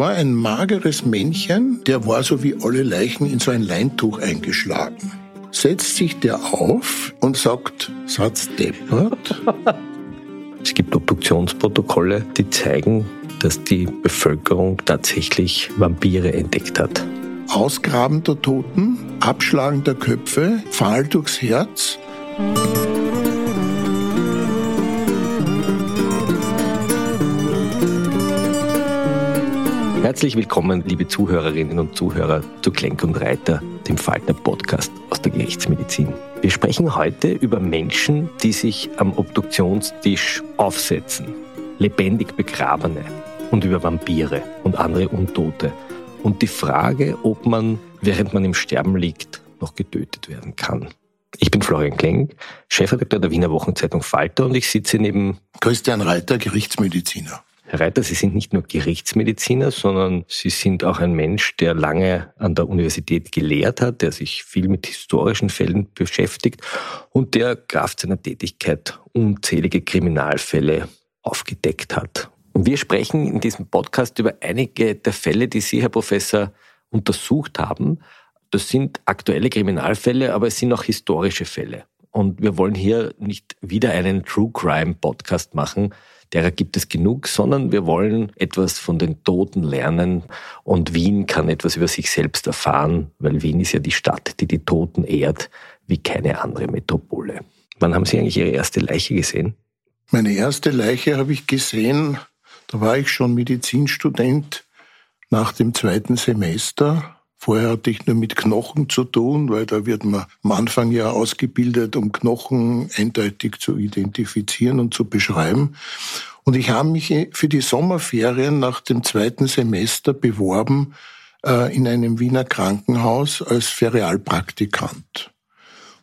war ein mageres Männchen, der war so wie alle Leichen in so ein Leintuch eingeschlagen. Setzt sich der auf und sagt, Satz deppert. Es gibt Obduktionsprotokolle, die zeigen, dass die Bevölkerung tatsächlich Vampire entdeckt hat. Ausgraben der Toten, Abschlagen der Köpfe, Pfahl durchs Herz. Herzlich willkommen, liebe Zuhörerinnen und Zuhörer, zu Klenk und Reiter, dem Faltner Podcast aus der Gerichtsmedizin. Wir sprechen heute über Menschen, die sich am Obduktionstisch aufsetzen, lebendig Begrabene und über Vampire und andere Untote und die Frage, ob man, während man im Sterben liegt, noch getötet werden kann. Ich bin Florian Klenk, Chefredakteur der Wiener Wochenzeitung Falter und ich sitze neben Christian Reiter, Gerichtsmediziner. Herr Reiter, Sie sind nicht nur Gerichtsmediziner, sondern Sie sind auch ein Mensch, der lange an der Universität gelehrt hat, der sich viel mit historischen Fällen beschäftigt und der Kraft seiner Tätigkeit unzählige Kriminalfälle aufgedeckt hat. Und wir sprechen in diesem Podcast über einige der Fälle, die Sie, Herr Professor, untersucht haben. Das sind aktuelle Kriminalfälle, aber es sind auch historische Fälle. Und wir wollen hier nicht wieder einen True Crime Podcast machen, derer gibt es genug, sondern wir wollen etwas von den Toten lernen und Wien kann etwas über sich selbst erfahren, weil Wien ist ja die Stadt, die die Toten ehrt, wie keine andere Metropole. Wann haben Sie eigentlich Ihre erste Leiche gesehen? Meine erste Leiche habe ich gesehen, da war ich schon Medizinstudent nach dem zweiten Semester. Vorher hatte ich nur mit Knochen zu tun, weil da wird man am Anfang ja ausgebildet, um Knochen eindeutig zu identifizieren und zu beschreiben. Und ich habe mich für die Sommerferien nach dem zweiten Semester beworben äh, in einem Wiener Krankenhaus als Ferialpraktikant.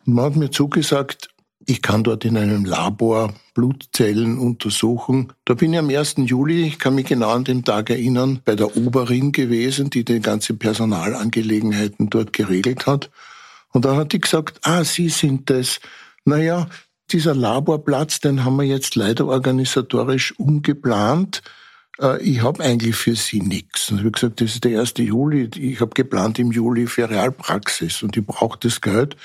Und man hat mir zugesagt, ich kann dort in einem Labor Blutzellen untersuchen. Da bin ich am 1. Juli, ich kann mich genau an den Tag erinnern, bei der Oberin gewesen, die die ganze Personalangelegenheiten dort geregelt hat. Und da hat die gesagt, ah, Sie sind das. Naja, dieser Laborplatz, den haben wir jetzt leider organisatorisch umgeplant. Äh, ich habe eigentlich für Sie nichts. Und ich habe gesagt, das ist der 1. Juli. Ich habe geplant im Juli Ferialpraxis und ich brauche das Geld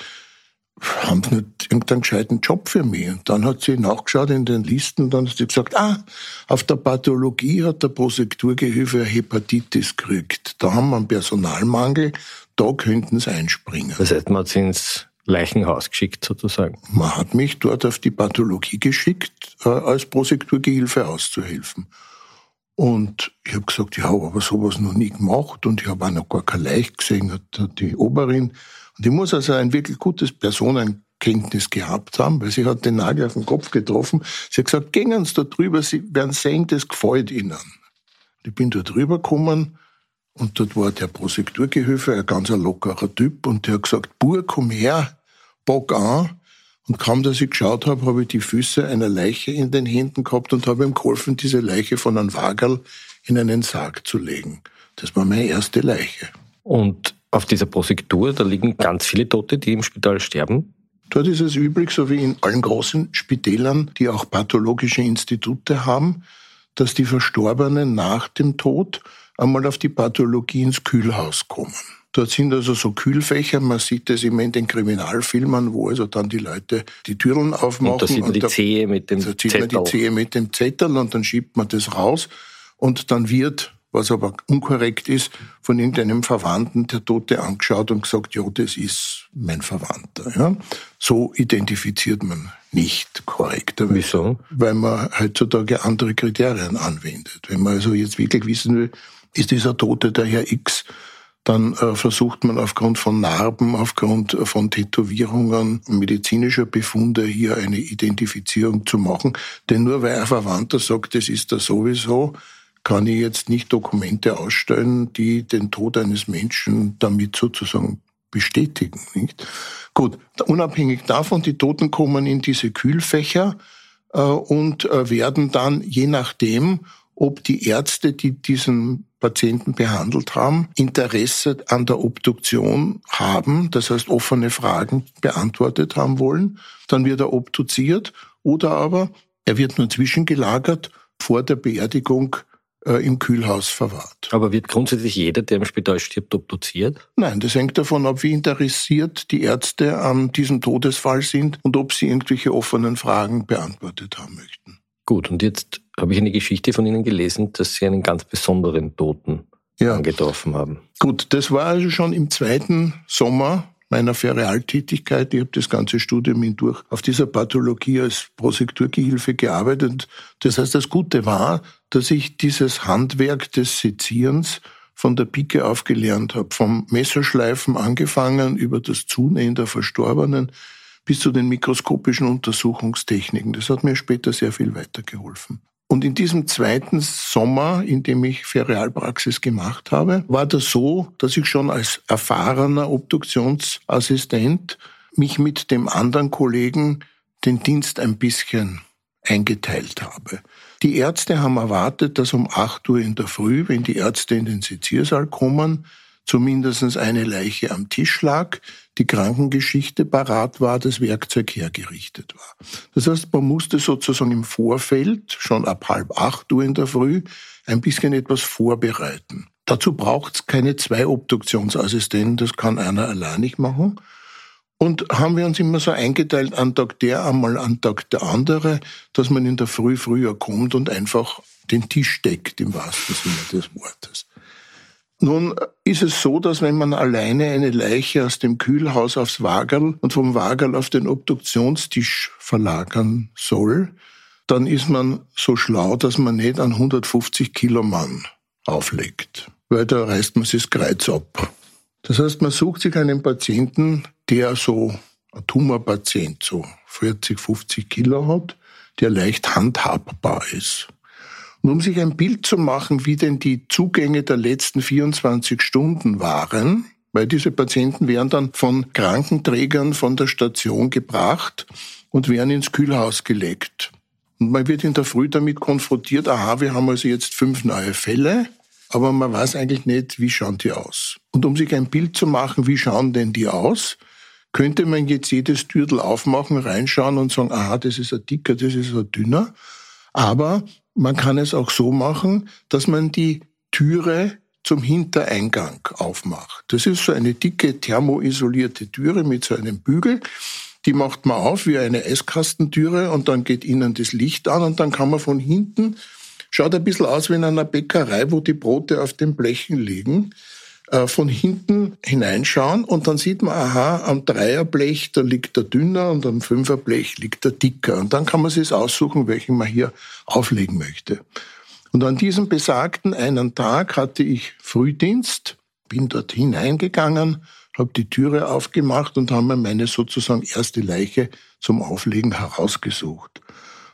haben sie nicht irgendeinen gescheiten Job für mich. Und dann hat sie nachgeschaut in den Listen und dann hat sie gesagt, ah, auf der Pathologie hat der Prosekturgehilfe Hepatitis gekriegt. Da haben wir einen Personalmangel, da könnten sie einspringen. Das heißt, man hat sie ins Leichenhaus geschickt sozusagen? Man hat mich dort auf die Pathologie geschickt, äh, als Prosekturgehilfe auszuhelfen. Und ich habe gesagt, ja, aber sowas noch nie gemacht und ich habe auch noch gar kein Leich gesehen, hat die Oberin und ich muss also ein wirklich gutes Personenkenntnis gehabt haben, weil sie hat den Nagel auf den Kopf getroffen. Sie hat gesagt, gehen Sie da drüber, Sie werden sehen, das gefällt Ihnen. Ich bin da drüber gekommen und dort war der Prosekturgehilfe, ein ganz lockerer Typ, und der hat gesagt, Bur, komm her, bock an. Und kaum, dass ich geschaut habe, habe ich die Füße einer Leiche in den Händen gehabt und habe ihm geholfen, diese Leiche von einem Wagel in einen Sarg zu legen. Das war meine erste Leiche. Und auf dieser Prosektur, da liegen ganz viele Tote, die im Spital sterben. Dort ist es üblich, so wie in allen großen Spitälern, die auch pathologische Institute haben, dass die Verstorbenen nach dem Tod einmal auf die Pathologie ins Kühlhaus kommen. Dort sind also so Kühlfächer, man sieht das immer in den Kriminalfilmen, wo also dann die Leute die Türen aufmachen. Und da sieht man die Zehe mit dem da sieht Zettel. man die Zehe mit dem Zettel und dann schiebt man das raus und dann wird was aber unkorrekt ist, von irgendeinem Verwandten der Tote angeschaut und gesagt, ja, das ist mein Verwandter. Ja? So identifiziert man nicht korrekt. Wieso? Weil man heutzutage andere Kriterien anwendet. Wenn man also jetzt wirklich wissen will, ist dieser Tote der Herr X, Dann äh, versucht man aufgrund von Narben, aufgrund von Tätowierungen, medizinischer Befunde hier eine Identifizierung zu machen. Denn nur weil ein Verwandter sagt, das ist da sowieso, kann ich jetzt nicht Dokumente ausstellen, die den Tod eines Menschen damit sozusagen bestätigen. Nicht? Gut, unabhängig davon, die Toten kommen in diese Kühlfächer äh, und äh, werden dann je nachdem, ob die Ärzte, die diesen Patienten behandelt haben, Interesse an der Obduktion haben, das heißt offene Fragen beantwortet haben wollen, dann wird er obduziert oder aber er wird nur zwischengelagert vor der Beerdigung äh, im Kühlhaus verwahrt. Aber wird grundsätzlich jeder, der im Spital stirbt, obduziert? Nein, das hängt davon ab, wie interessiert die Ärzte an diesem Todesfall sind und ob sie irgendwelche offenen Fragen beantwortet haben möchten. Gut, und jetzt habe ich eine Geschichte von Ihnen gelesen, dass Sie einen ganz besonderen Toten ja. angetroffen haben. Gut, das war also schon im zweiten Sommer meiner Ferialtätigkeit. Ich habe das ganze Studium hindurch auf dieser Pathologie als Prosekturgehilfe gearbeitet. Das heißt, das Gute war, dass ich dieses Handwerk des Sezierens von der Pike auf gelernt habe. Vom Messerschleifen angefangen über das Zunähen der Verstorbenen bis zu den mikroskopischen Untersuchungstechniken. Das hat mir später sehr viel weitergeholfen. Und in diesem zweiten Sommer, in dem ich Ferialpraxis gemacht habe, war das so, dass ich schon als erfahrener Obduktionsassistent mich mit dem anderen Kollegen den Dienst ein bisschen eingeteilt habe. Die Ärzte haben erwartet, dass um 8 Uhr in der Früh, wenn die Ärzte in den Seziersaal kommen, zumindest eine Leiche am Tisch lag, die Krankengeschichte parat war, das Werkzeug hergerichtet war. Das heißt, man musste sozusagen im Vorfeld, schon ab halb acht Uhr in der Früh, ein bisschen etwas vorbereiten. Dazu braucht es keine zwei Obduktionsassistenten, das kann einer allein nicht machen. Und haben wir uns immer so eingeteilt, an Tag der, einmal an Tag der andere, dass man in der Früh früher kommt und einfach den Tisch deckt, im wahrsten Sinne des Wortes. Nun ist es so, dass wenn man alleine eine Leiche aus dem Kühlhaus aufs Wagerl und vom Wagerl auf den Obduktionstisch verlagern soll, dann ist man so schlau, dass man nicht an 150 Kilo Mann auflegt, weil da reißt man sich das Kreuz ab. Das heißt, man sucht sich einen Patienten, der so, ein Tumorpatient, so 40, 50 Kilo hat, der leicht handhabbar ist. Und um sich ein Bild zu machen, wie denn die Zugänge der letzten 24 Stunden waren, weil diese Patienten werden dann von Krankenträgern von der Station gebracht und werden ins Kühlhaus gelegt. Und man wird in der Früh damit konfrontiert, aha, wir haben also jetzt fünf neue Fälle, aber man weiß eigentlich nicht, wie schauen die aus. Und um sich ein Bild zu machen, wie schauen denn die aus, könnte man jetzt jedes Türtel aufmachen, reinschauen und sagen, aha, das ist ein dicker, das ist ein dünner. Aber man kann es auch so machen, dass man die Türe zum Hintereingang aufmacht. Das ist so eine dicke thermoisolierte Türe mit so einem Bügel. Die macht man auf wie eine Eiskastentüre und dann geht innen das Licht an und dann kann man von hinten, schaut ein bisschen aus wie in einer Bäckerei, wo die Brote auf den Blechen liegen, von hinten hineinschauen und dann sieht man, aha, am Dreierblech, da liegt der dünner und am Fünferblech liegt der dicker. Und dann kann man sich aussuchen, welchen man hier auflegen möchte. Und an diesem besagten einen Tag hatte ich Frühdienst, bin dort hineingegangen, habe die Türe aufgemacht und habe mir meine sozusagen erste Leiche zum Auflegen herausgesucht.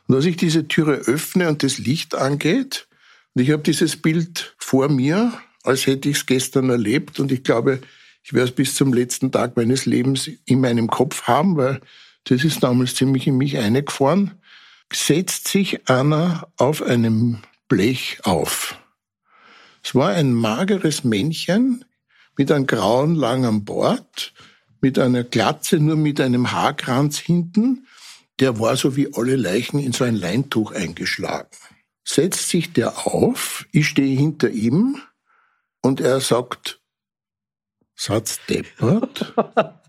Und als ich diese Türe öffne und das Licht angeht, und ich habe dieses Bild vor mir, als hätte ich es gestern erlebt. Und ich glaube, ich werde es bis zum letzten Tag meines Lebens in meinem Kopf haben, weil das ist damals ziemlich in mich eingefahren. Setzt sich einer auf einem Blech auf. Es war ein mageres Männchen mit einem grauen langen Bord, mit einer Glatze, nur mit einem Haarkranz hinten. Der war so wie alle Leichen in so ein Leintuch eingeschlagen. Setzt sich der auf, ich stehe hinter ihm, und er sagt, Satz deppert.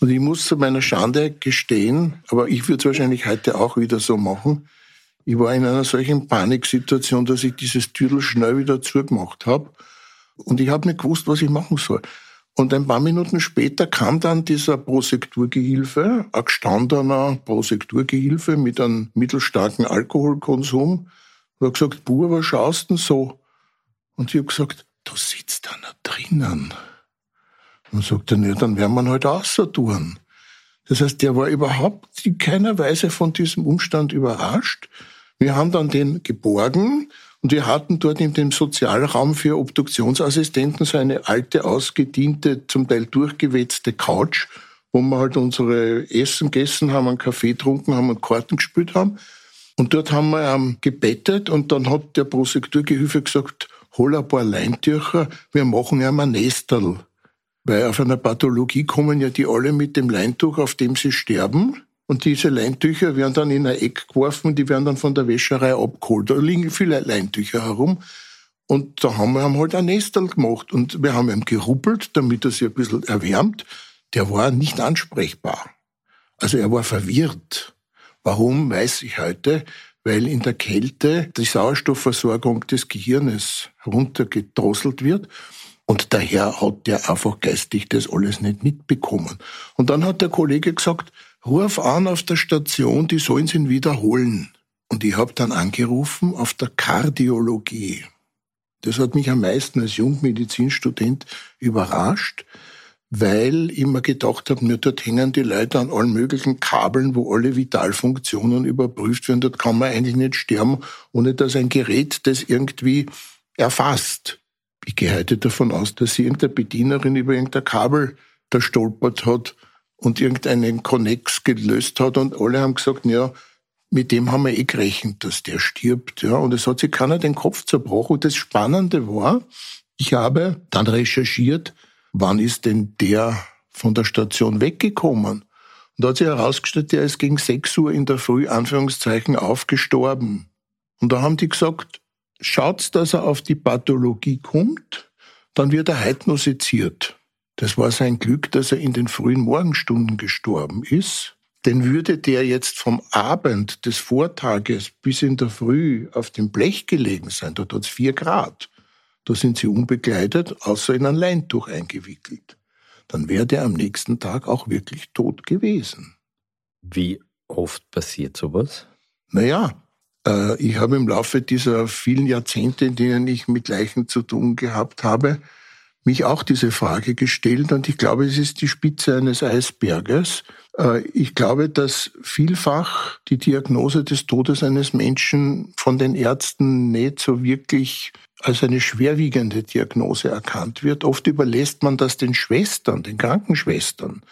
Und ich muss zu meiner Schande gestehen, aber ich würde es wahrscheinlich heute auch wieder so machen. Ich war in einer solchen Paniksituation, dass ich dieses Türl schnell wieder zugemacht habe. Und ich habe nicht gewusst, was ich machen soll. Und ein paar Minuten später kam dann dieser Prosekturgehilfe, ein gestandener Prosekturgehilfe mit einem mittelstarken Alkoholkonsum, und hat gesagt, Bur, was schaust denn so? Und ich habe gesagt, du sitzt da noch drinnen. Und sagt er, ja, dann werden wir ihn halt tun. Das heißt, der war überhaupt in keiner Weise von diesem Umstand überrascht. Wir haben dann den geborgen und wir hatten dort in dem Sozialraum für Obduktionsassistenten so eine alte, ausgediente, zum Teil durchgewetzte Couch, wo wir halt unsere Essen gegessen haben, einen Kaffee getrunken haben und Karten gespielt haben. Und dort haben wir ähm, gebettet und dann hat der Prosekturgehilfe gesagt, hol ein paar Leintücher, wir machen ja ein Nestel. Weil auf einer Pathologie kommen ja die alle mit dem Leintuch, auf dem sie sterben. Und diese Leintücher werden dann in ein Eck geworfen, die werden dann von der Wäscherei abgeholt. Da liegen viele Leintücher herum. Und da haben wir halt ein Nestel gemacht. Und wir haben ihm geruppelt, damit er sich ein bisschen erwärmt. Der war nicht ansprechbar. Also er war verwirrt. Warum, weiß ich heute. Weil in der Kälte die Sauerstoffversorgung des Gehirnes runtergedrosselt wird. Und daher hat der einfach geistig das alles nicht mitbekommen. Und dann hat der Kollege gesagt, ruf an auf der Station, die sollen ihn wiederholen. Und ich habe dann angerufen auf der Kardiologie. Das hat mich am meisten als Jungmedizinstudent überrascht, weil ich mir gedacht habe, nur dort hängen die Leute an allen möglichen Kabeln, wo alle Vitalfunktionen überprüft werden. Dort kann man eigentlich nicht sterben, ohne dass ein Gerät das irgendwie erfasst ich gehe heute davon aus, dass sie irgendeine Bedienerin über irgendein Kabel da stolpert hat und irgendeinen Connex gelöst hat und alle haben gesagt, ja, mit dem haben wir eh gerechnet, dass der stirbt, ja. Und es hat sich keiner den Kopf zerbrochen. Und das Spannende war, ich habe dann recherchiert, wann ist denn der von der Station weggekommen? Und da hat sich herausgestellt, der ist gegen 6 Uhr in der Früh, Anführungszeichen, aufgestorben. Und da haben die gesagt, schaut, dass er auf die Pathologie kommt, dann wird er heidnosiziert. Das war sein Glück, dass er in den frühen Morgenstunden gestorben ist. Denn würde der jetzt vom Abend des Vortages bis in der Früh auf dem Blech gelegen sein, dort hat es vier Grad, da sind sie unbekleidet, außer in ein Leintuch eingewickelt, dann wäre der am nächsten Tag auch wirklich tot gewesen. Wie oft passiert sowas? Naja, äh, ich habe im Laufe dieser vielen Jahrzehnte, in denen ich mit Leichen zu tun gehabt habe, mich auch diese Frage gestellt und ich glaube, es ist die Spitze eines Eisberges. Äh, ich glaube, dass vielfach die Diagnose des Todes eines Menschen von den Ärzten nicht so wirklich als eine schwerwiegende Diagnose erkannt wird. Oft überlässt man das den Schwestern, den Krankenschwestern.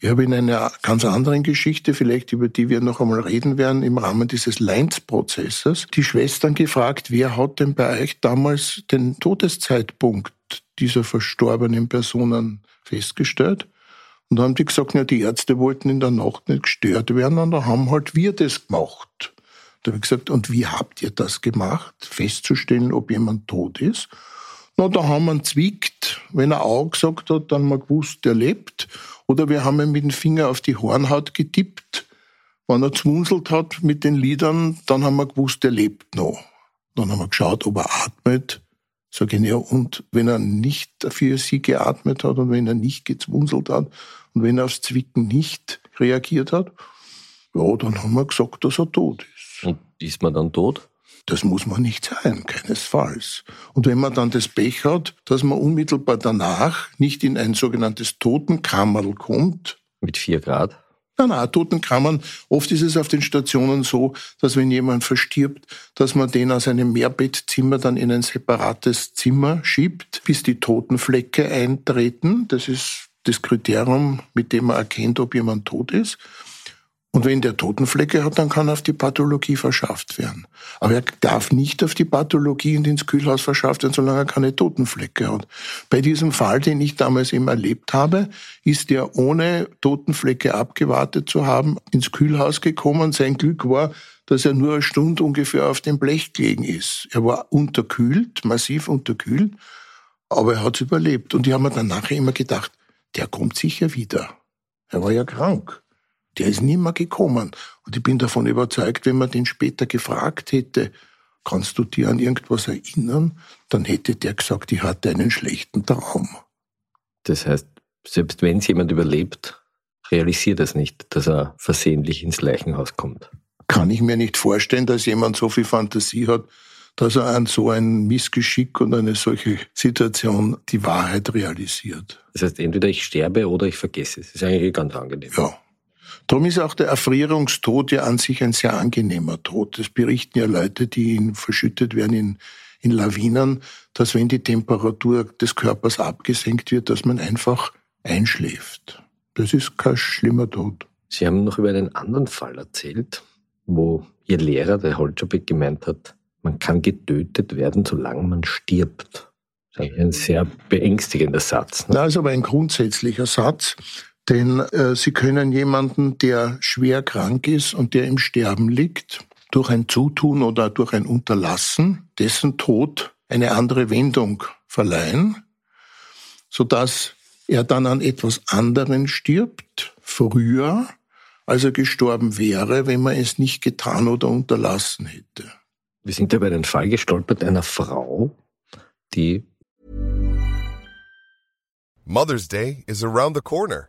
Ich habe in einer ganz anderen Geschichte, vielleicht über die wir noch einmal reden werden, im Rahmen dieses Leinz-Prozesses, die Schwestern gefragt, wer hat denn bei euch damals den Todeszeitpunkt dieser verstorbenen Personen festgestellt? Und da haben die gesagt, ja, die Ärzte wollten in der Nacht nicht gestört werden, und da haben halt wir das gemacht. Da habe ich gesagt, und wie habt ihr das gemacht, festzustellen, ob jemand tot ist? Na, da haben wir ihn zwickt. Wenn er auch gesagt hat, dann haben wir gewusst, der lebt. Oder wir haben ihn mit dem Finger auf die Hornhaut getippt. Wenn er zmunzelt hat mit den Lidern, dann haben wir gewusst, er lebt noch. Dann haben wir geschaut, ob er atmet. Sag ich, ja, und wenn er nicht für sie geatmet hat und wenn er nicht gezwunselt hat und wenn er aufs Zwicken nicht reagiert hat, ja, dann haben wir gesagt, dass er tot ist. Und ist man dann tot? Das muss man nicht sein, keinesfalls. Und wenn man dann das Pech hat, dass man unmittelbar danach nicht in ein sogenanntes Totenkammerl kommt. Mit vier Grad? Nein, nein, Totenkammern. Oft ist es auf den Stationen so, dass wenn jemand verstirbt, dass man den aus einem Mehrbettzimmer dann in ein separates Zimmer schiebt, bis die Totenflecke eintreten. Das ist das Kriterium, mit dem man erkennt, ob jemand tot ist. Und wenn der Totenflecke hat, dann kann er auf die Pathologie verschafft werden. Aber er darf nicht auf die Pathologie und ins Kühlhaus verschafft werden, solange er keine Totenflecke hat. Bei diesem Fall, den ich damals eben erlebt habe, ist er ohne Totenflecke abgewartet zu haben ins Kühlhaus gekommen. Sein Glück war, dass er nur eine Stunde ungefähr auf dem Blech gelegen ist. Er war unterkühlt, massiv unterkühlt, aber er hat überlebt. Und ich habe mir dann nachher immer gedacht, der kommt sicher wieder. Er war ja krank. Der ist nie mehr gekommen. Und ich bin davon überzeugt, wenn man den später gefragt hätte, kannst du dir an irgendwas erinnern, dann hätte der gesagt, ich hatte einen schlechten Traum. Das heißt, selbst wenn es jemand überlebt, realisiert es nicht, dass er versehentlich ins Leichenhaus kommt. Kann ich mir nicht vorstellen, dass jemand so viel Fantasie hat, dass er an so ein Missgeschick und eine solche Situation die Wahrheit realisiert. Das heißt, entweder ich sterbe oder ich vergesse es. Das ist eigentlich ganz angenehm. Ja. Darum ist auch der Erfrierungstod ja an sich ein sehr angenehmer Tod. Das berichten ja Leute, die ihn verschüttet werden in, in Lawinen, dass wenn die Temperatur des Körpers abgesenkt wird, dass man einfach einschläft. Das ist kein schlimmer Tod. Sie haben noch über einen anderen Fall erzählt, wo Ihr Lehrer, der Holzschabek, gemeint hat, man kann getötet werden, solange man stirbt. Das ist ein sehr beängstigender Satz. Ne? Das ist aber ein grundsätzlicher Satz. Denn äh, Sie können jemanden, der schwer krank ist und der im Sterben liegt, durch ein Zutun oder durch ein Unterlassen dessen Tod eine andere Wendung verleihen, sodass er dann an etwas anderen stirbt, früher, als er gestorben wäre, wenn man es nicht getan oder unterlassen hätte. Wir sind über den Fall gestolpert einer Frau, die Mother's Day is around the corner.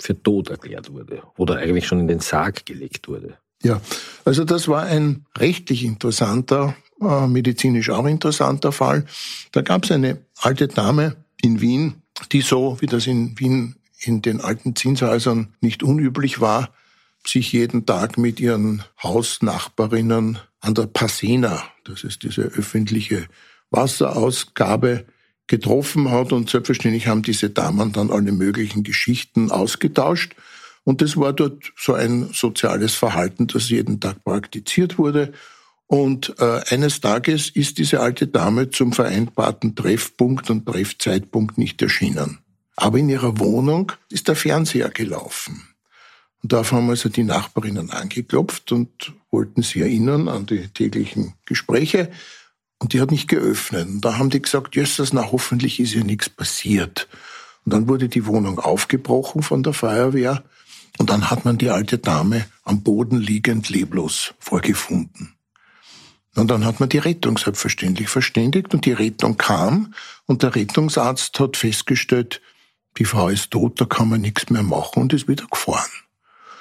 Für tot erklärt wurde oder eigentlich schon in den Sarg gelegt wurde. Ja, also das war ein rechtlich interessanter, äh, medizinisch auch interessanter Fall. Da gab es eine alte Dame in Wien, die so, wie das in Wien in den alten Zinshäusern nicht unüblich war, sich jeden Tag mit ihren Hausnachbarinnen an der Passena, das ist diese öffentliche Wasserausgabe, getroffen hat und selbstverständlich haben diese Damen dann alle möglichen Geschichten ausgetauscht und das war dort so ein soziales Verhalten, das jeden Tag praktiziert wurde und äh, eines Tages ist diese alte Dame zum vereinbarten Treffpunkt und Treffzeitpunkt nicht erschienen. Aber in ihrer Wohnung ist der Fernseher gelaufen. Und darauf haben also die Nachbarinnen angeklopft und wollten sie erinnern an die täglichen Gespräche. Und die hat nicht geöffnet. Und da haben die gesagt, Jesus, na hoffentlich ist ja nichts passiert. Und dann wurde die Wohnung aufgebrochen von der Feuerwehr. Und dann hat man die alte Dame am Boden liegend leblos vorgefunden. Und dann hat man die Rettung selbstverständlich verständigt und die Rettung kam und der Rettungsarzt hat festgestellt, die Frau ist tot, da kann man nichts mehr machen und ist wieder gefahren.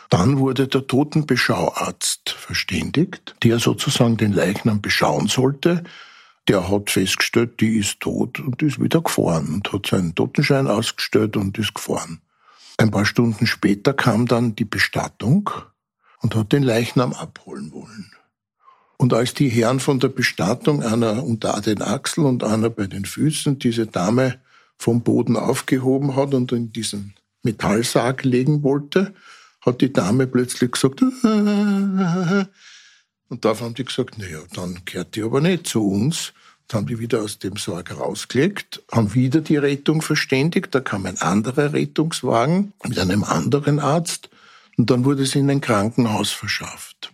Dann wurde der Totenbeschauarzt verständigt, der sozusagen den Leichnam beschauen sollte. Der hat festgestellt, die ist tot und ist wieder gefahren und hat seinen Totenschein ausgestellt und ist gefahren. Ein paar Stunden später kam dann die Bestattung und hat den Leichnam abholen wollen. Und als die Herren von der Bestattung, einer unter den Achseln und einer bei den Füßen, diese Dame vom Boden aufgehoben hat und in diesen Metallsarg legen wollte, hat die Dame plötzlich gesagt, und darauf haben die gesagt, naja, dann kehrt die aber nicht zu uns. Dann haben die wieder aus dem Sarg rausgelegt, haben wieder die Rettung verständigt, da kam ein anderer Rettungswagen mit einem anderen Arzt und dann wurde sie in ein Krankenhaus verschafft.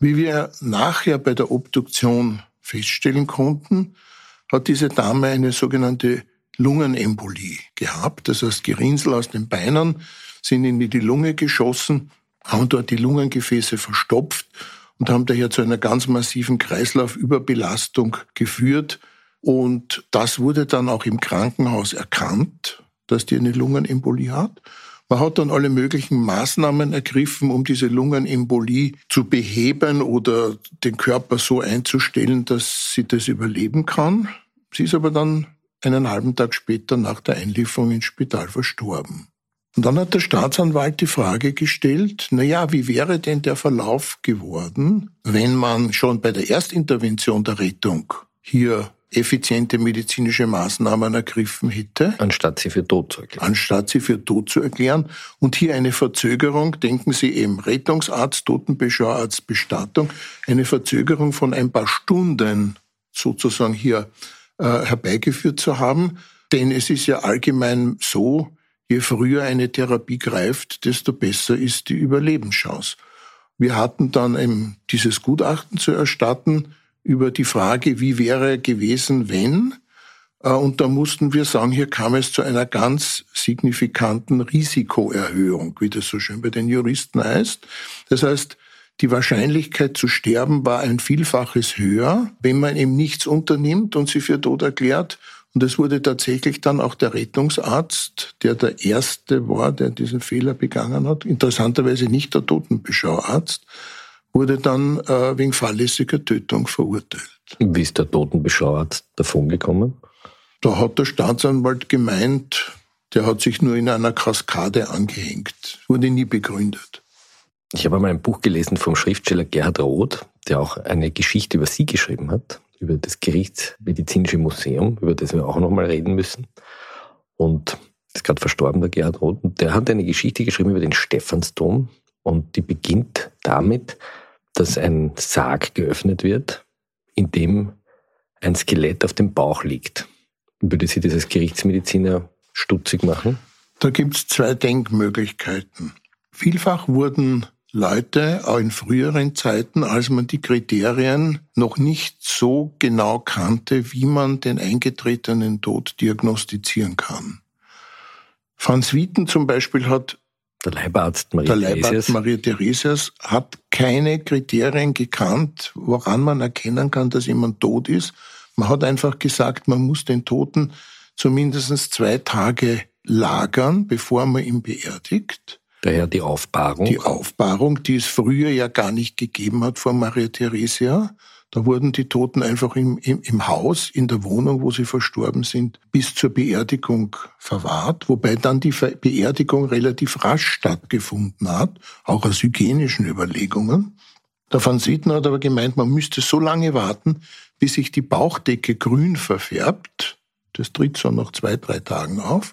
Wie wir nachher bei der Obduktion feststellen konnten, hat diese Dame eine sogenannte Lungenembolie gehabt. Das heißt, Gerinnsel aus den Beinen sind in die Lunge geschossen, haben dort die Lungengefäße verstopft und haben daher zu einer ganz massiven Kreislaufüberbelastung geführt. Und das wurde dann auch im Krankenhaus erkannt, dass die eine Lungenembolie hat. Man hat dann alle möglichen Maßnahmen ergriffen, um diese Lungenembolie zu beheben oder den Körper so einzustellen, dass sie das überleben kann. Sie ist aber dann einen halben Tag später nach der Einlieferung ins Spital verstorben. Und dann hat der Staatsanwalt die Frage gestellt, na ja, wie wäre denn der Verlauf geworden, wenn man schon bei der Erstintervention der Rettung hier effiziente medizinische Maßnahmen ergriffen hätte. Anstatt sie für tot zu erklären. Anstatt sie für tot zu erklären. Und hier eine Verzögerung, denken Sie eben Rettungsarzt, Totenbeschauarzt, Bestattung, eine Verzögerung von ein paar Stunden sozusagen hier äh, herbeigeführt zu haben. Denn es ist ja allgemein so, je früher eine Therapie greift, desto besser ist die Überlebenschance. Wir hatten dann eben dieses Gutachten zu erstatten, über die Frage, wie wäre gewesen, wenn. Äh, und da mussten wir sagen, hier kam es zu einer ganz signifikanten Risikoerhöhung, wie das so schön bei den Juristen heißt. Das heißt, die Wahrscheinlichkeit zu sterben war ein Vielfaches höher, wenn man eben nichts unternimmt und sie für tot erklärt. Und es wurde tatsächlich dann auch der Rettungsarzt, der der Erste war, der diesen Fehler begangen hat, interessanterweise nicht der Totenbeschauarzt, wurde dann äh, wegen fahrlässiger Tötung verurteilt. Wie ist der Totenbeschauarzt davongekommen? Da hat der Staatsanwalt gemeint, der hat sich nur in einer Kaskade angehängt, wurde nie begründet. Ich habe einmal ein Buch gelesen vom Schriftsteller Gerhard Roth, der auch eine Geschichte über Sie geschrieben hat, über das Gerichtsmedizinische Museum, über das wir auch nochmal reden müssen. Und ist gerade verstorben, der Gerhard Roth. Und der hat eine Geschichte geschrieben über den Stephansdom. Und die beginnt damit, dass ein Sarg geöffnet wird, in dem ein Skelett auf dem Bauch liegt. Würde Sie als Gerichtsmediziner stutzig machen? Da gibt es zwei Denkmöglichkeiten. Vielfach wurden Leute, auch in früheren Zeiten, als man die Kriterien noch nicht so genau kannte, wie man den eingetretenen Tod diagnostizieren kann. Franz Wieten zum Beispiel hat der Leibarzt Maria, der Leibarzt Maria Theresias hat keine Kriterien gekannt, woran man erkennen kann, dass jemand tot ist. Man hat einfach gesagt, man muss den Toten zumindest zwei Tage lagern, bevor man ihn beerdigt. Daher die Aufbahrung. Die Aufbahrung, die es früher ja gar nicht gegeben hat vor Maria Theresia. Da wurden die Toten einfach im, im, im Haus, in der Wohnung, wo sie verstorben sind, bis zur Beerdigung verwahrt, wobei dann die Beerdigung relativ rasch stattgefunden hat, auch aus hygienischen Überlegungen. Der Van Sieten hat aber gemeint, man müsste so lange warten, bis sich die Bauchdecke grün verfärbt. Das tritt so nach zwei, drei Tagen auf.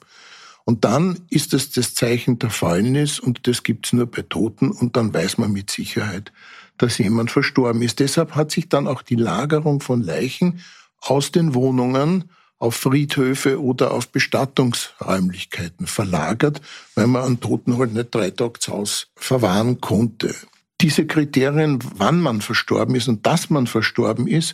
Und dann ist es das Zeichen der Fäulnis und das gibt's nur bei Toten und dann weiß man mit Sicherheit, dass jemand verstorben ist. Deshalb hat sich dann auch die Lagerung von Leichen aus den Wohnungen auf Friedhöfe oder auf Bestattungsräumlichkeiten verlagert, weil man einen Toten halt nicht drei Tage zu Hause verwahren konnte. Diese Kriterien, wann man verstorben ist und dass man verstorben ist,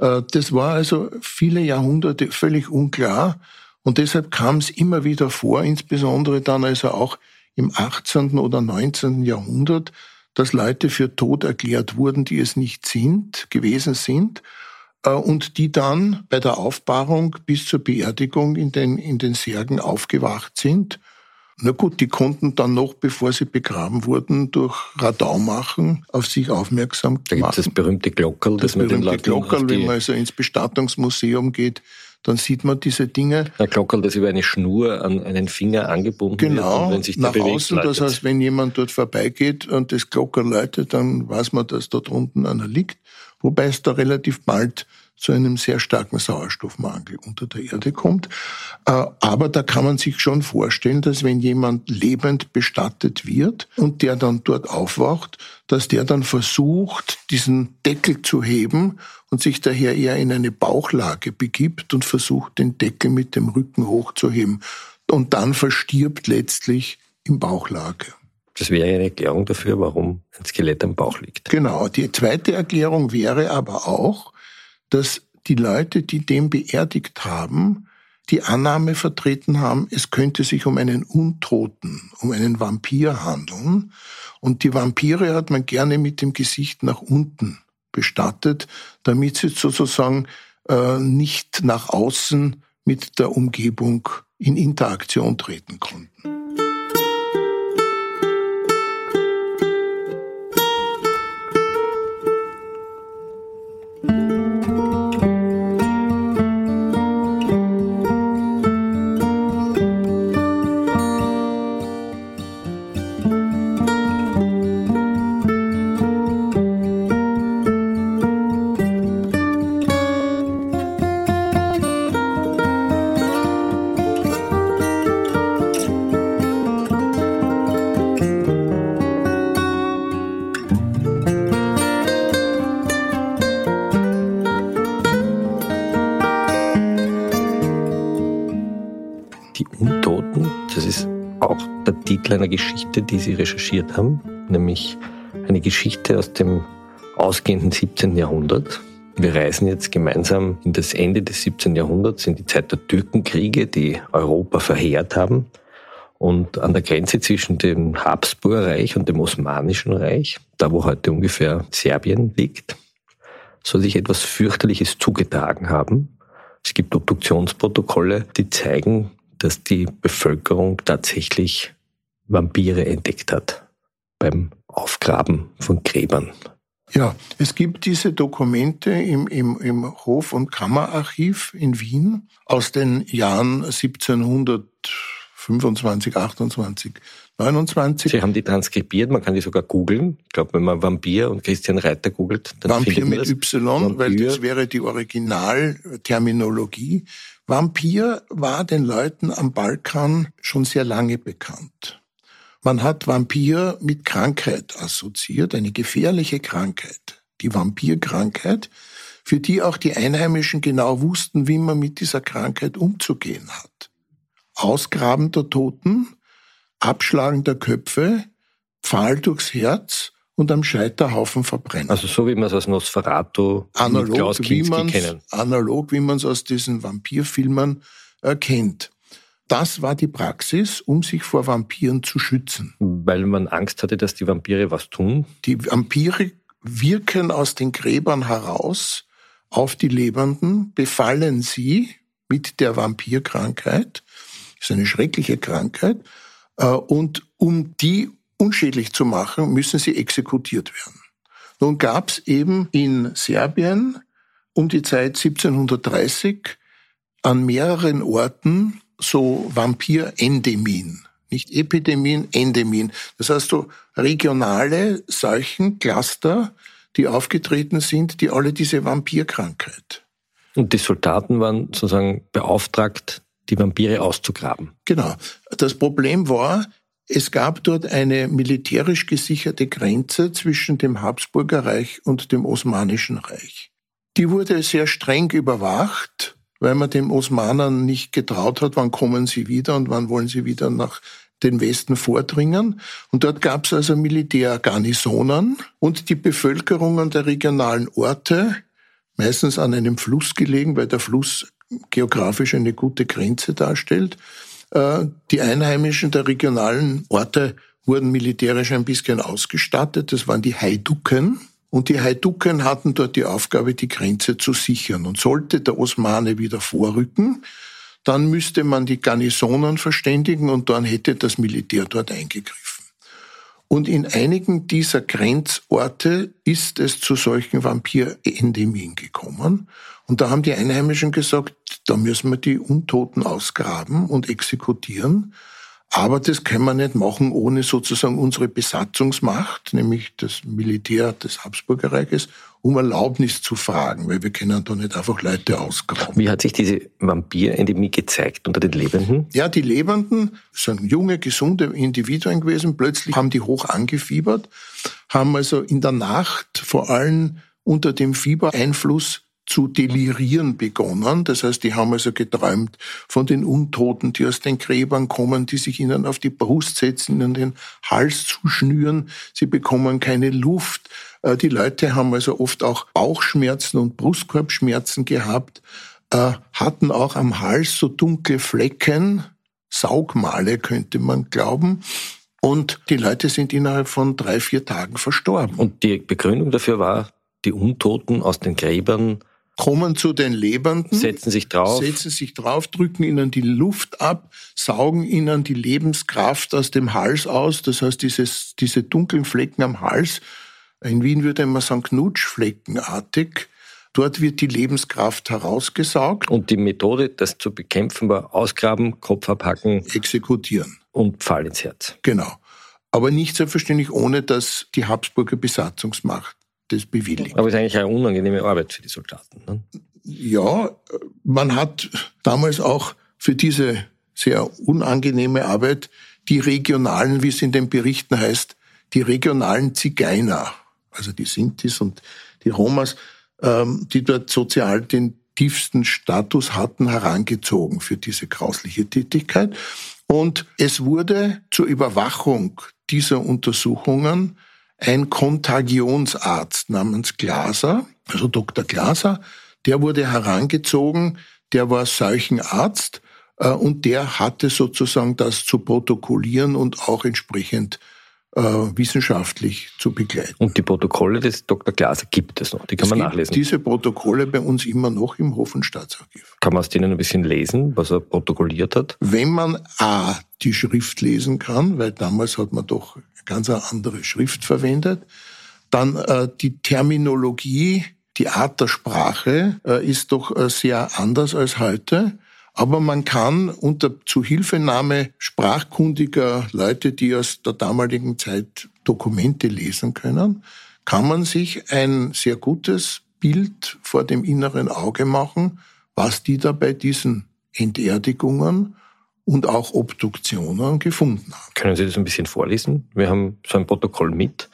äh, das war also viele Jahrhunderte völlig unklar. Und deshalb kam es immer wieder vor, insbesondere dann also auch im 18. oder 19. Jahrhundert, dass Leute für tot erklärt wurden, die es nicht sind, gewesen sind, äh, und die dann bei der Aufbahrung bis zur Beerdigung in den, in den Särgen aufgewacht sind na gut, die konnten dann noch, bevor sie begraben wurden, durch Radau machen, auf sich aufmerksam machen. Da gibt es das berühmte Glockerl, das, das man berühmte den Glockerl, wenn man also ins Bestattungsmuseum geht, dann sieht man diese Dinge. Ein Glockerl, das über eine Schnur an einen Finger angebunden genau, wird. Genau, nach bewegt, außen, das heißt, wenn jemand dort vorbeigeht und das Glockerl läutet, dann weiß man, dass dort unten einer liegt. Wobei es da relativ bald zu einem sehr starken Sauerstoffmangel unter der Erde kommt. Äh, aber da kann man sich schon vorstellen, dass wenn jemand lebend bestattet wird und der dann dort aufwacht, dass der dann versucht, diesen Deckel zu heben und sich daher eher in eine Bauchlage begibt und versucht, den Deckel mit dem Rücken hochzuheben und dann verstirbt letztlich im Bauchlage. Das wäre eine Erklärung dafür, warum ein Skelett am Bauch liegt. Genau. Die zweite Erklärung wäre aber auch, dass die Leute, die den beerdigt haben, die Annahme vertreten haben, es könnte sich um einen Untoten, um einen Vampir handeln. Und die Vampire hat man gerne mit dem Gesicht nach unten bestattet, damit sie sozusagen äh, nicht nach außen mit der Umgebung in Interaktion treten konnten. Einer Geschichte, die Sie recherchiert haben, nämlich eine Geschichte aus dem ausgehenden 17. Jahrhundert. Wir reisen jetzt gemeinsam in das Ende des 17. Jahrhunderts, in die Zeit der Türkenkriege, die Europa verheert haben. Und an der Grenze zwischen dem Habsburgerreich und dem Osmanischen Reich, da wo heute ungefähr Serbien liegt, soll sich etwas fürchterliches zugetragen haben. Es gibt Obduktionsprotokolle, die zeigen, dass die Bevölkerung tatsächlich Vampire entdeckt hat beim Aufgraben von Gräbern. Ja, es gibt diese Dokumente im, im, im Hof- und Kammerarchiv in Wien aus den Jahren 1725, 28, 29. Sie haben die transkribiert, man kann die sogar googeln. Ich glaube, wenn man Vampir und Christian Reiter googelt, dann Vampir findet man mit das. Y, Vampir. weil das wäre die Originalterminologie. Vampir war den Leuten am Balkan schon sehr lange bekannt. Man hat Vampir mit Krankheit assoziiert, eine gefährliche Krankheit, die Vampirkrankheit, für die auch die Einheimischen genau wussten, wie man mit dieser Krankheit umzugehen hat. Ausgraben der Toten, Abschlagen der Köpfe, Pfahl durchs Herz und am Scheiterhaufen verbrennen. Also so wie man es aus Nosferatu analog, Klaus Kinski kennen. Analog, wie man es aus diesen Vampirfilmen erkennt. Das war die Praxis, um sich vor Vampiren zu schützen. Weil man Angst hatte, dass die Vampire was tun? Die Vampire wirken aus den Gräbern heraus auf die Lebenden, befallen sie mit der Vampirkrankheit. Das ist eine schreckliche Krankheit. Äh, und um die unschädlich zu machen, müssen sie exekutiert werden. Nun gab es eben in Serbien um die Zeit 1730 an mehreren Orten so Vampir-Endemien. Nicht Epidemien, Endemien. Das heißt so regionale Seuchencluster, die aufgetreten sind, die alle diese Vampirkrankheit. Und die Soldaten waren sozusagen beauftragt, die Vampire auszugraben. Genau. Das Problem war, es gab dort eine militärisch gesicherte Grenze zwischen dem Habsburgerreich und dem Osmanischen Reich. Die wurde sehr streng überwacht weil man den Osmanern nicht getraut hat, wann kommen sie wieder und wann wollen sie wieder nach den Westen vordringen. Und dort gab es also Militärgarnisonen und die Bevölkerungen der regionalen Orte, meistens an einem Fluss gelegen, weil der Fluss geografisch eine gute Grenze darstellt. Äh, die Einheimischen der regionalen Orte wurden militärisch ein bisschen ausgestattet. Das waren die Haiduken. Und die Haiduken hatten dort die Aufgabe, die Grenze zu sichern. Und sollte der Osmane wieder vorrücken, dann müsste man die Garnisonen verständigen und dann hätte das Militär dort eingegriffen. Und in einigen dieser Grenzorte ist es zu solchen Vampirendemien gekommen. Und da haben die Einheimischen gesagt, da müssen wir die Untoten ausgraben und exekutieren. Aber das können wir nicht machen, ohne sozusagen unsere Besatzungsmacht, nämlich das Militär des Habsburgerreiches, um Erlaubnis zu fragen, weil wir können da nicht einfach Leute ausgraben. Wie hat sich diese Vampirendemie gezeigt unter den Lebenden? Ja, die Lebenden sind junge, gesunde Individuen gewesen. Plötzlich haben die hoch angefiebert, haben also in der Nacht vor allem unter dem Fiebereinfluss zu delirieren begonnen. Das heißt, die haben also geträumt von den Untoten, die aus den Gräbern kommen, die sich ihnen auf die Brust setzen, ihnen den Hals zuschnüren. Sie bekommen keine Luft. Äh, die Leute haben also oft auch Bauchschmerzen und Brustkorbschmerzen gehabt, äh, hatten auch am Hals so dunkle Flecken, Saugmale könnte man glauben. Und die Leute sind innerhalb von drei, vier Tagen verstorben. Und die Begründung dafür war, die Untoten aus den Gräbern kommen zu den Lebenden, setzen sich drauf, setzen sich drauf, drücken ihnen die Luft ab, saugen ihnen die Lebenskraft aus dem Hals aus. Das heißt, dieses, diese dunklen Flecken am Hals, in Wien würde man sagen Knutschfleckenartig, dort wird die Lebenskraft herausgesaugt. Und die Methode, das zu bekämpfen, war ausgraben, Kopf abhacken, exekutieren. Und Pfahl ins Herz. Genau. Aber nicht selbstverständlich ohne, dass die Habsburger Besatzungsmacht das bewilligt. Aber es ist eigentlich eine unangenehme Arbeit für die Soldaten. Ne? Ja, man hat damals auch für diese sehr unangenehme Arbeit die regionalen, wie es in den Berichten heißt, die regionalen Zigeiner, also die Sintis und die Romas, ähm, die dort sozial den tiefsten Status hatten, herangezogen für diese grausliche Tätigkeit. Und es wurde zur Überwachung dieser Untersuchungen ein Kontagionsarzt namens Glaser Also Dr. Glaser, der wurde herangezogen, der war Seuchenarzt äh, und der hatte sozusagen das zu protokollieren und auch entsprechend äh, wissenschaftlich zu begleiten. Und die Protokolle des Dr. Glaser gibt es noch, die kann es man nachlesen. Diese Protokolle bei uns immer noch im Hofenstaatsarchiv. Kann man aus denen ein bisschen lesen, was er protokolliert hat? Wenn man A, die Schrift lesen kann, weil damals hat man doch ganz eine andere Schrift verwendet, dann äh, die Terminologie, die Art der Sprache äh, ist doch äh, sehr anders als heute. Aber man kann unter Zuhilfenahme sprachkundiger Leute, die aus der damaligen Zeit Dokumente lesen können, kann man sich ein sehr gutes Bild vor dem inneren Auge machen, was die da bei diesen Enterdigungen und auch Obduktionen gefunden haben. Können Sie das ein bisschen vorlesen? Wir haben so ein Protokoll mit.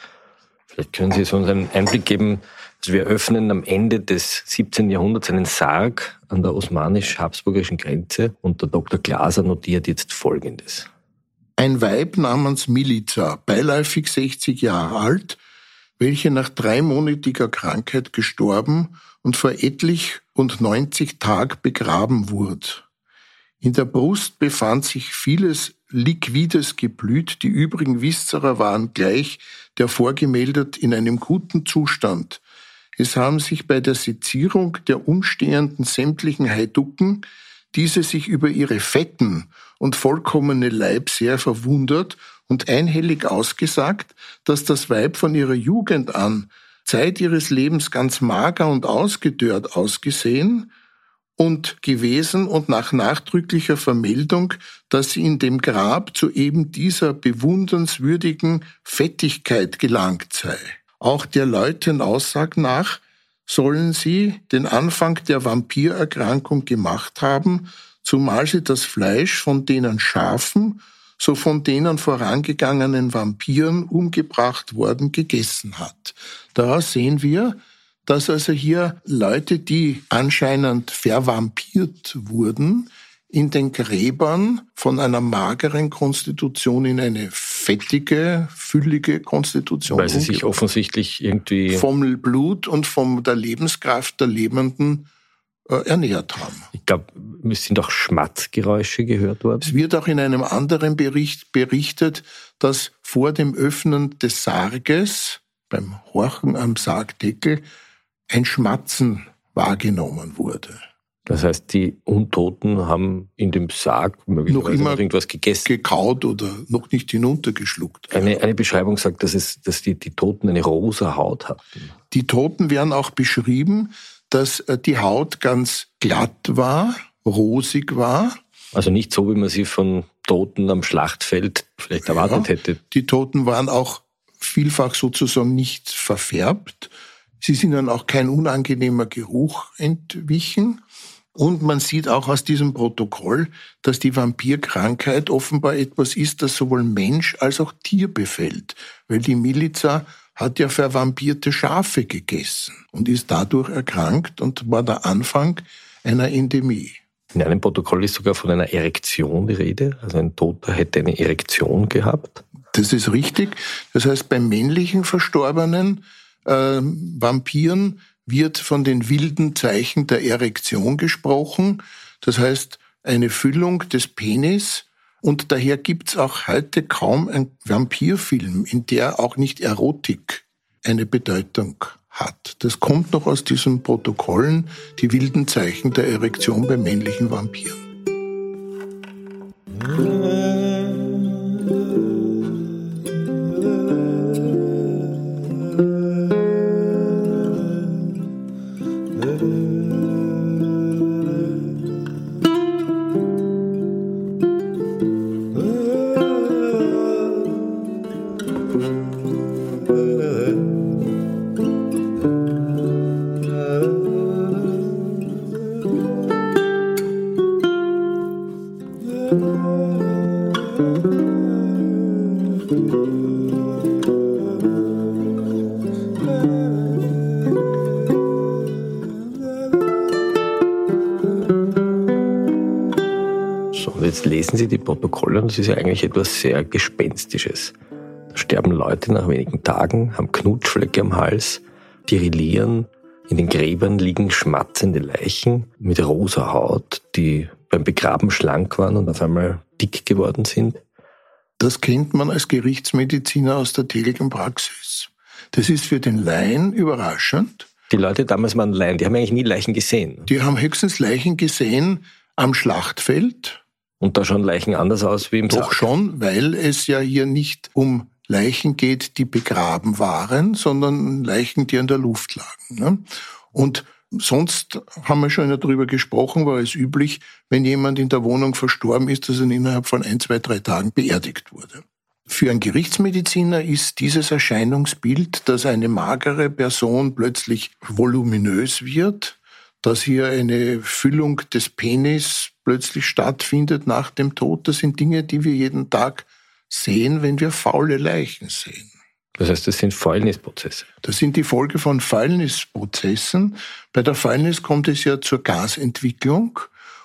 Vielleicht können Sie uns einen Einblick geben. Wir öffnen am Ende des 17. Jahrhunderts einen Sarg an der osmanisch-habsburgischen Grenze und der Dr. Glaser notiert jetzt Folgendes. Ein Weib namens Milica, beiläufig 60 Jahre alt, welche nach dreimonatiger Krankheit gestorben und vor etlich und 90 Tag begraben wurde. In der Brust befand sich vieles liquides Geblüt, die übrigen Viscera waren gleich der vorgemeldet in einem guten Zustand. Es haben sich bei der Sezierung der umstehenden sämtlichen Heiducken diese sich über ihre fetten und vollkommene Leib sehr verwundert und einhellig ausgesagt, dass das Weib von ihrer Jugend an Zeit ihres Lebens ganz mager und ausgedörrt ausgesehen, und gewesen und nach nachdrücklicher Vermeldung, dass sie in dem Grab zu eben dieser bewundernswürdigen Fettigkeit gelangt sei. Auch der Leuten Aussag nach sollen sie den Anfang der Vampirerkrankung gemacht haben, zumal sie das Fleisch von denen Schafen, so von denen vorangegangenen Vampiren umgebracht worden gegessen hat. Da sehen wir, dass also hier Leute, die anscheinend vervampiert wurden, in den Gräbern von einer mageren Konstitution in eine fettige, füllige Konstitution. Weil sie sich offensichtlich irgendwie vom Blut und von der Lebenskraft der Lebenden äh, ernährt haben. Ich glaube, es sind auch Schmatzgeräusche gehört worden. Es wird auch in einem anderen Bericht berichtet, dass vor dem Öffnen des Sarges, beim Horchen am Sargdeckel, ein Schmatzen wahrgenommen wurde. Das heißt, die Untoten haben in dem Sarg möglicherweise noch, immer noch irgendwas gegessen. Gekaut oder noch nicht hinuntergeschluckt. Eine, eine Beschreibung sagt, dass, es, dass die, die Toten eine rosa Haut hatten. Die Toten werden auch beschrieben, dass äh, die Haut ganz glatt war, rosig war. Also nicht so, wie man sie von Toten am Schlachtfeld vielleicht erwartet ja, hätte. Die Toten waren auch vielfach sozusagen nicht verfärbt, Sie sind dann auch kein unangenehmer Geruch entwichen. Und man sieht auch aus diesem Protokoll, dass die Vampirkrankheit offenbar etwas ist, das sowohl Mensch als auch Tier befällt. Weil die Miliza hat ja vervampierte Schafe gegessen und ist dadurch erkrankt und war der Anfang einer Endemie. In einem Protokoll ist sogar von einer Erektion die Rede. Also ein Toter hätte eine Erektion gehabt. Das ist richtig. Das heißt, beim männlichen Verstorbenen äh, Vampiren wird von den wilden Zeichen der Erektion gesprochen. Das heißt, eine Füllung des Penis. Und daher gibt's auch heute kaum einen Vampirfilm, in der auch nicht Erotik eine Bedeutung hat. Das kommt noch aus diesen Protokollen, die wilden Zeichen der Erektion bei männlichen Vampiren. Es ist ja eigentlich etwas sehr Gespenstisches. Da sterben Leute nach wenigen Tagen, haben Knutschflecke am Hals, tirillieren, In den Gräbern liegen schmatzende Leichen mit rosa Haut, die beim Begraben schlank waren und auf einmal dick geworden sind. Das kennt man als Gerichtsmediziner aus der täglichen Praxis. Das ist für den Laien überraschend. Die Leute damals waren Laien, die haben eigentlich nie Leichen gesehen. Die haben höchstens Leichen gesehen am Schlachtfeld. Und da schauen Leichen anders aus wie im Doch Sarg. schon, weil es ja hier nicht um Leichen geht, die begraben waren, sondern Leichen, die in der Luft lagen. Ne? Und sonst haben wir schon darüber gesprochen, war es üblich, wenn jemand in der Wohnung verstorben ist, dass er innerhalb von ein, zwei, drei Tagen beerdigt wurde. Für einen Gerichtsmediziner ist dieses Erscheinungsbild, dass eine magere Person plötzlich voluminös wird, dass hier eine Füllung des Penis plötzlich stattfindet nach dem Tod, das sind Dinge, die wir jeden Tag sehen, wenn wir faule Leichen sehen. Das heißt, das sind Fäulnisprozesse. Das sind die Folge von Fäulnisprozessen. Bei der Fäulnis kommt es ja zur Gasentwicklung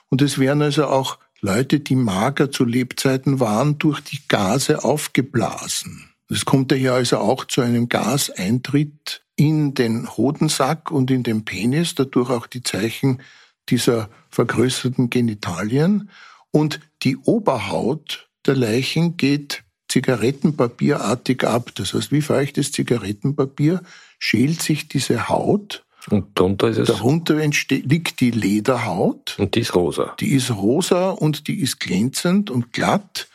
und es werden also auch Leute, die mager zu Lebzeiten waren, durch die Gase aufgeblasen. Es kommt daher also auch zu einem Gaseintritt in den Hodensack und in den Penis, dadurch auch die Zeichen dieser vergrößerten Genitalien. Und die Oberhaut der Leichen geht zigarettenpapierartig ab. Das heißt, wie feuchtes Zigarettenpapier schält sich diese Haut. Und drunter ist es. Darunter liegt die Lederhaut. Und die ist rosa. Die ist rosa und die ist glänzend und glatt.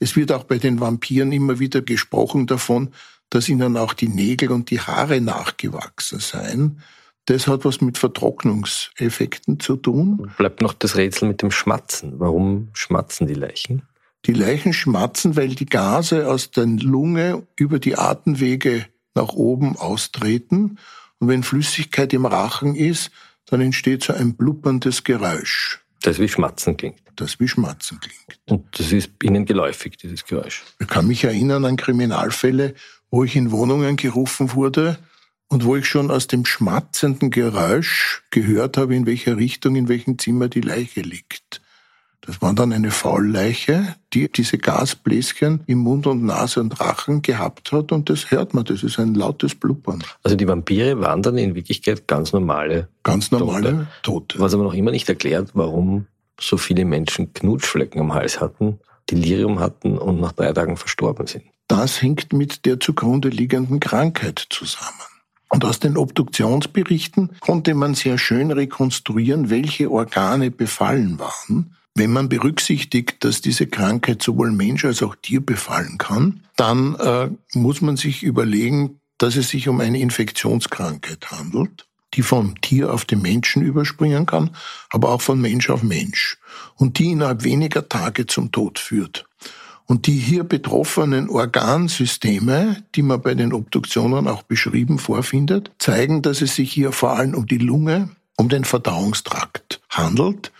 Es wird auch bei den Vampiren immer wieder gesprochen davon, dass ihnen auch die Nägel und die Haare nachgewachsen seien. Das hat was mit Vertrocknungseffekten zu tun. Bleibt noch das Rätsel mit dem Schmatzen. Warum schmatzen die Leichen? Die Leichen schmatzen, weil die Gase aus der Lunge über die Atemwege nach oben austreten. Und wenn Flüssigkeit im Rachen ist, dann entsteht so ein blubberndes Geräusch. Das wie Schmatzen klingt. Das wie Schmatzen klingt. Und das ist Ihnen geläufig, dieses Geräusch. Ich kann mich erinnern an Kriminalfälle, wo ich in Wohnungen gerufen wurde und wo ich schon aus dem schmatzenden Geräusch gehört habe, in welcher Richtung, in welchem Zimmer die Leiche liegt. Das war dann eine Faulleiche, die diese Gasbläschen im Mund und Nase und Rachen gehabt hat und das hört man, das ist ein lautes Blubbern. Also die Vampire waren dann in Wirklichkeit ganz normale Ganz normale Tote. Was aber noch immer nicht erklärt, warum so viele Menschen Knutschflecken am Hals hatten, Delirium hatten und nach drei Tagen verstorben sind. Das hängt mit der zugrunde liegenden Krankheit zusammen. Und aus den Obduktionsberichten konnte man sehr schön rekonstruieren, welche Organe befallen waren. Wenn man berücksichtigt, dass diese Krankheit sowohl Mensch als auch Tier befallen kann, dann äh, muss man sich überlegen, dass es sich um eine Infektionskrankheit handelt, die vom Tier auf den Menschen überspringen kann, aber auch von Mensch auf Mensch und die innerhalb weniger Tage zum Tod führt. Und die hier betroffenen Organsysteme, die man bei den Obduktionen auch beschrieben vorfindet, zeigen, dass es sich hier vor allem um die Lunge, um den Verdauungstrakt handelt.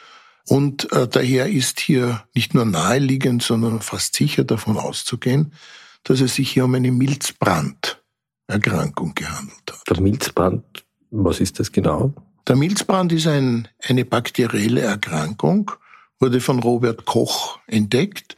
Und äh, daher ist hier nicht nur naheliegend, sondern fast sicher davon auszugehen, dass es sich hier um eine Milzbranderkrankung gehandelt hat. Der Milzbrand, was ist das genau? Der Milzbrand ist ein, eine bakterielle Erkrankung, wurde von Robert Koch entdeckt.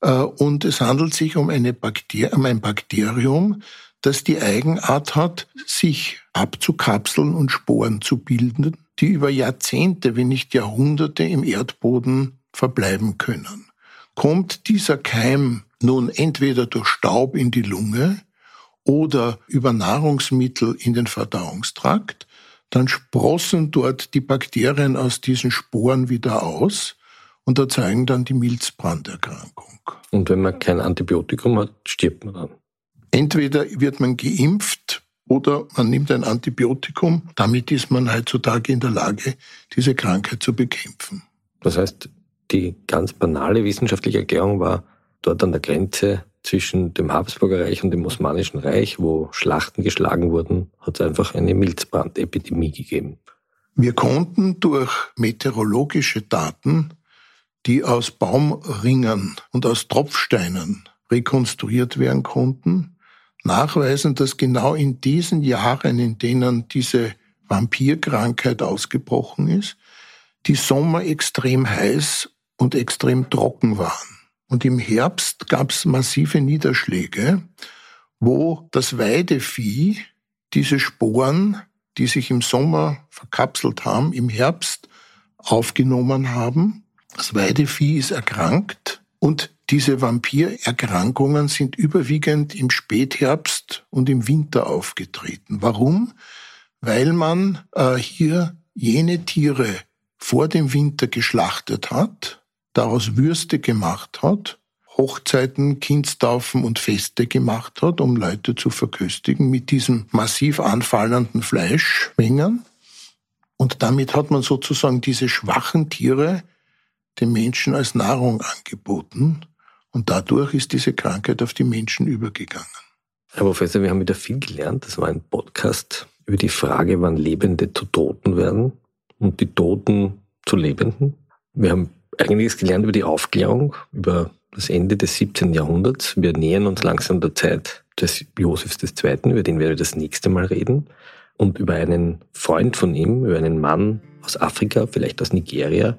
Äh, und es handelt sich um, eine Bakter um ein Bakterium, das die Eigenart hat, sich abzukapseln und Sporen zu bilden, die über Jahrzehnte, wenn nicht Jahrhunderte im Erdboden verbleiben können. Kommt dieser Keim nun entweder durch Staub in die Lunge oder über Nahrungsmittel in den Verdauungstrakt, dann sprossen dort die Bakterien aus diesen Sporen wieder aus und erzeugen dann die Milzbranderkrankung. Und wenn man kein Antibiotikum hat, stirbt man dann. Entweder wird man geimpft oder man nimmt ein Antibiotikum. Damit ist man heutzutage in der Lage, diese Krankheit zu bekämpfen. Das heißt, die ganz banale wissenschaftliche Erklärung war, dort an der Grenze zwischen dem Habsburger Reich und dem Osmanischen Reich, wo Schlachten geschlagen wurden, hat es einfach eine Milzbrandepidemie gegeben. Wir konnten durch meteorologische Daten, die aus Baumringen und aus Tropfsteinen rekonstruiert werden konnten, nachweisen, dass genau in diesen Jahren, in denen diese Vampirkrankheit ausgebrochen ist, die Sommer extrem heiß und extrem trocken waren. Und im Herbst gab es massive Niederschläge, wo das Weidevieh diese Sporen die sich im Sommer verkapselt haben, im Herbst aufgenommen haben. Das Weidevieh ist erkrankt und diese Vampirerkrankungen sind überwiegend im Spätherbst und im Winter aufgetreten. Warum? Weil man äh, hier jene Tiere vor dem Winter geschlachtet hat, daraus Würste gemacht hat, Hochzeiten, Kindstaufen und Feste gemacht hat, um Leute zu verköstigen mit diesem massiv anfallenden Fleischmengen. Und damit hat man sozusagen diese schwachen Tiere den Menschen als Nahrung angeboten. Und dadurch ist diese Krankheit auf die Menschen übergegangen. Herr Professor, wir haben wieder viel gelernt. Das war ein Podcast über die Frage, wann Lebende zu Toten werden und die Toten zu Lebenden. Wir haben einiges gelernt über die Aufklärung, über das Ende des 17. Jahrhunderts. Wir nähern uns langsam der Zeit des Josefs II., über den werden wir das nächste Mal reden. Und über einen Freund von ihm, über einen Mann aus Afrika, vielleicht aus Nigeria,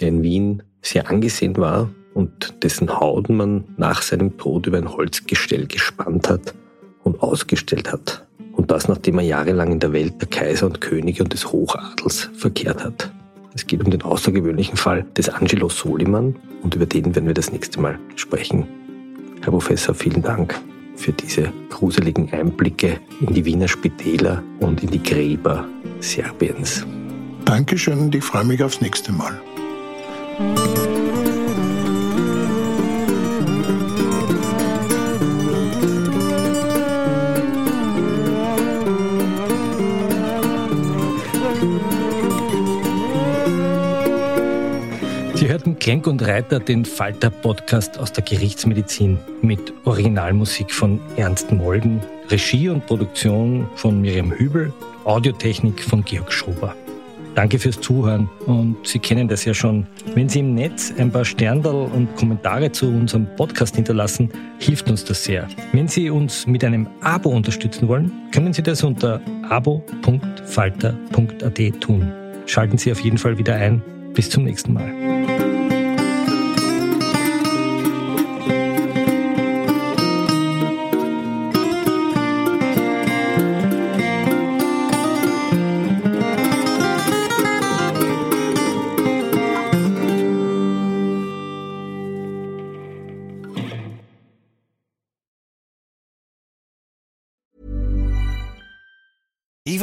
der in Wien sehr angesehen war und dessen Haut man nach seinem Tod über ein Holzgestell gespannt hat und ausgestellt hat. Und das, nachdem er jahrelang in der Welt der Kaiser und Könige und des Hochadels verkehrt hat. Es geht um den außergewöhnlichen Fall des Angelo Soliman und über den werden wir das nächste Mal sprechen. Herr Professor, vielen Dank für diese gruseligen Einblicke in die Wiener Spitäler und in die Gräber Serbiens. Dankeschön und ich freue mich aufs nächste Mal. Klenk und Reiter, den Falter-Podcast aus der Gerichtsmedizin mit Originalmusik von Ernst Molden, Regie und Produktion von Miriam Hübel, Audiotechnik von Georg Schober. Danke fürs Zuhören und Sie kennen das ja schon. Wenn Sie im Netz ein paar Sterndal und Kommentare zu unserem Podcast hinterlassen, hilft uns das sehr. Wenn Sie uns mit einem Abo unterstützen wollen, können Sie das unter abo.falter.at tun. Schalten Sie auf jeden Fall wieder ein. Bis zum nächsten Mal.